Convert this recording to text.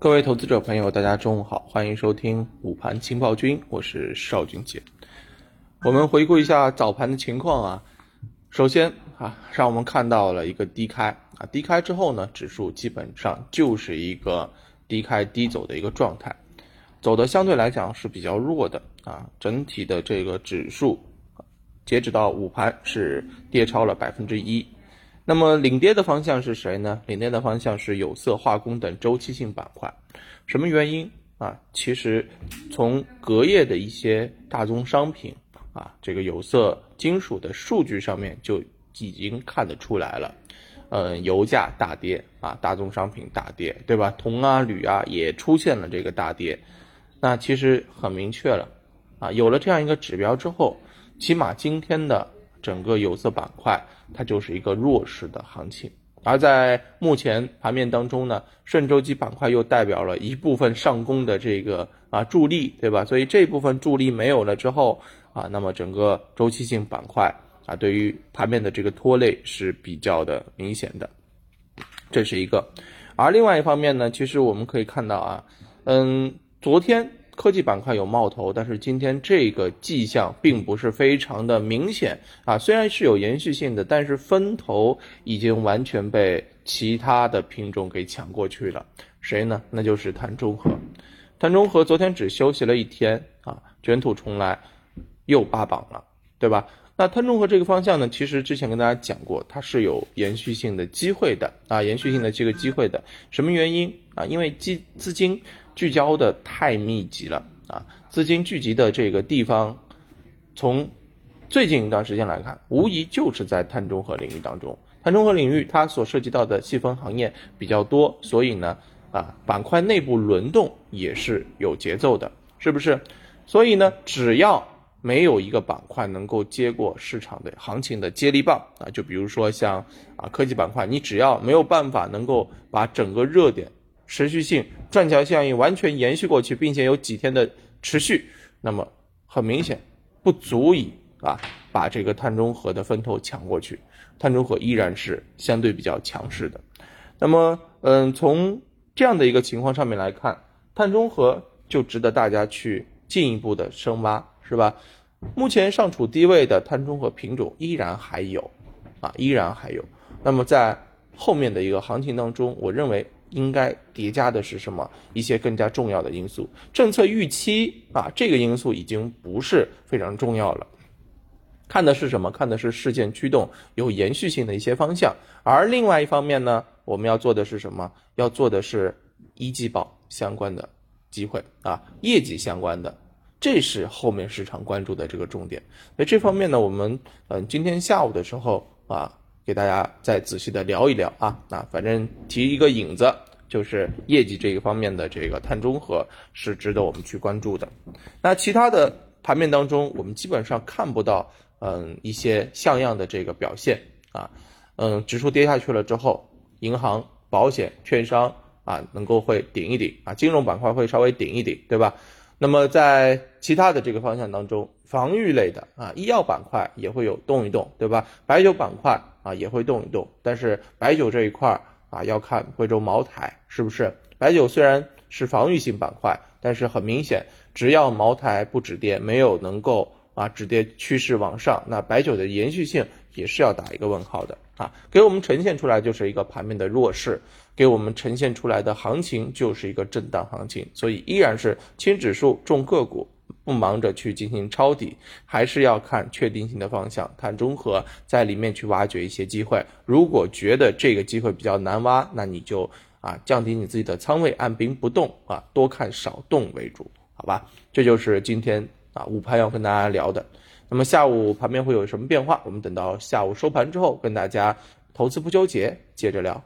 各位投资者朋友，大家中午好，欢迎收听午盘情报君，我是邵俊杰。我们回顾一下早盘的情况啊，首先啊，让我们看到了一个低开啊，低开之后呢，指数基本上就是一个低开低走的一个状态，走的相对来讲是比较弱的啊，整体的这个指数截止到午盘是跌超了百分之一。那么领跌的方向是谁呢？领跌的方向是有色、化工等周期性板块。什么原因啊？其实从隔夜的一些大宗商品啊，这个有色、金属的数据上面就已经看得出来了。嗯，油价大跌啊，大宗商品大跌，对吧？铜啊、铝啊也出现了这个大跌。那其实很明确了啊，有了这样一个指标之后，起码今天的。整个有色板块它就是一个弱势的行情，而在目前盘面当中呢，顺周期板块又代表了一部分上攻的这个啊助力，对吧？所以这部分助力没有了之后啊，那么整个周期性板块啊，对于盘面的这个拖累是比较的明显的，这是一个。而另外一方面呢，其实我们可以看到啊，嗯，昨天。科技板块有冒头，但是今天这个迹象并不是非常的明显啊。虽然是有延续性的，但是分头已经完全被其他的品种给抢过去了。谁呢？那就是碳中和。碳中和昨天只休息了一天啊，卷土重来，又霸榜了，对吧？那碳中和这个方向呢，其实之前跟大家讲过，它是有延续性的机会的啊，延续性的这个机会的。什么原因啊？因为基资金。聚焦的太密集了啊！资金聚集的这个地方，从最近一段时间来看，无疑就是在碳中和领域当中。碳中和领域它所涉及到的细分行业比较多，所以呢，啊，板块内部轮动也是有节奏的，是不是？所以呢，只要没有一个板块能够接过市场的行情的接力棒啊，就比如说像啊科技板块，你只要没有办法能够把整个热点。持续性转桥效应完全延续过去，并且有几天的持续，那么很明显不足以啊把这个碳中和的分头抢过去，碳中和依然是相对比较强势的。那么，嗯，从这样的一个情况上面来看，碳中和就值得大家去进一步的深挖，是吧？目前尚处低位的碳中和品种依然还有，啊，依然还有。那么在后面的一个行情当中，我认为。应该叠加的是什么？一些更加重要的因素，政策预期啊，这个因素已经不是非常重要了。看的是什么？看的是事件驱动有延续性的一些方向。而另外一方面呢，我们要做的是什么？要做的是一季报相关的机会啊，业绩相关的，这是后面市场关注的这个重点。那这方面呢，我们嗯，今天下午的时候啊。给大家再仔细的聊一聊啊，那反正提一个影子，就是业绩这一方面的这个碳中和是值得我们去关注的。那其他的盘面当中，我们基本上看不到嗯一些像样的这个表现啊，嗯，指数跌下去了之后，银行、保险、券商啊能够会顶一顶啊，金融板块会稍微顶一顶，对吧？那么在其他的这个方向当中，防御类的啊，医药板块也会有动一动，对吧？白酒板块啊也会动一动，但是白酒这一块啊要看贵州茅台是不是？白酒虽然是防御性板块，但是很明显，只要茅台不止跌，没有能够啊止跌趋势往上，那白酒的延续性也是要打一个问号的啊，给我们呈现出来就是一个盘面的弱势。给我们呈现出来的行情就是一个震荡行情，所以依然是轻指数重个股，不忙着去进行抄底，还是要看确定性的方向，看中和在里面去挖掘一些机会。如果觉得这个机会比较难挖，那你就啊降低你自己的仓位，按兵不动啊，多看少动为主，好吧？这就是今天啊午盘要跟大家聊的。那么下午盘面会有什么变化？我们等到下午收盘之后跟大家投资不纠结接着聊。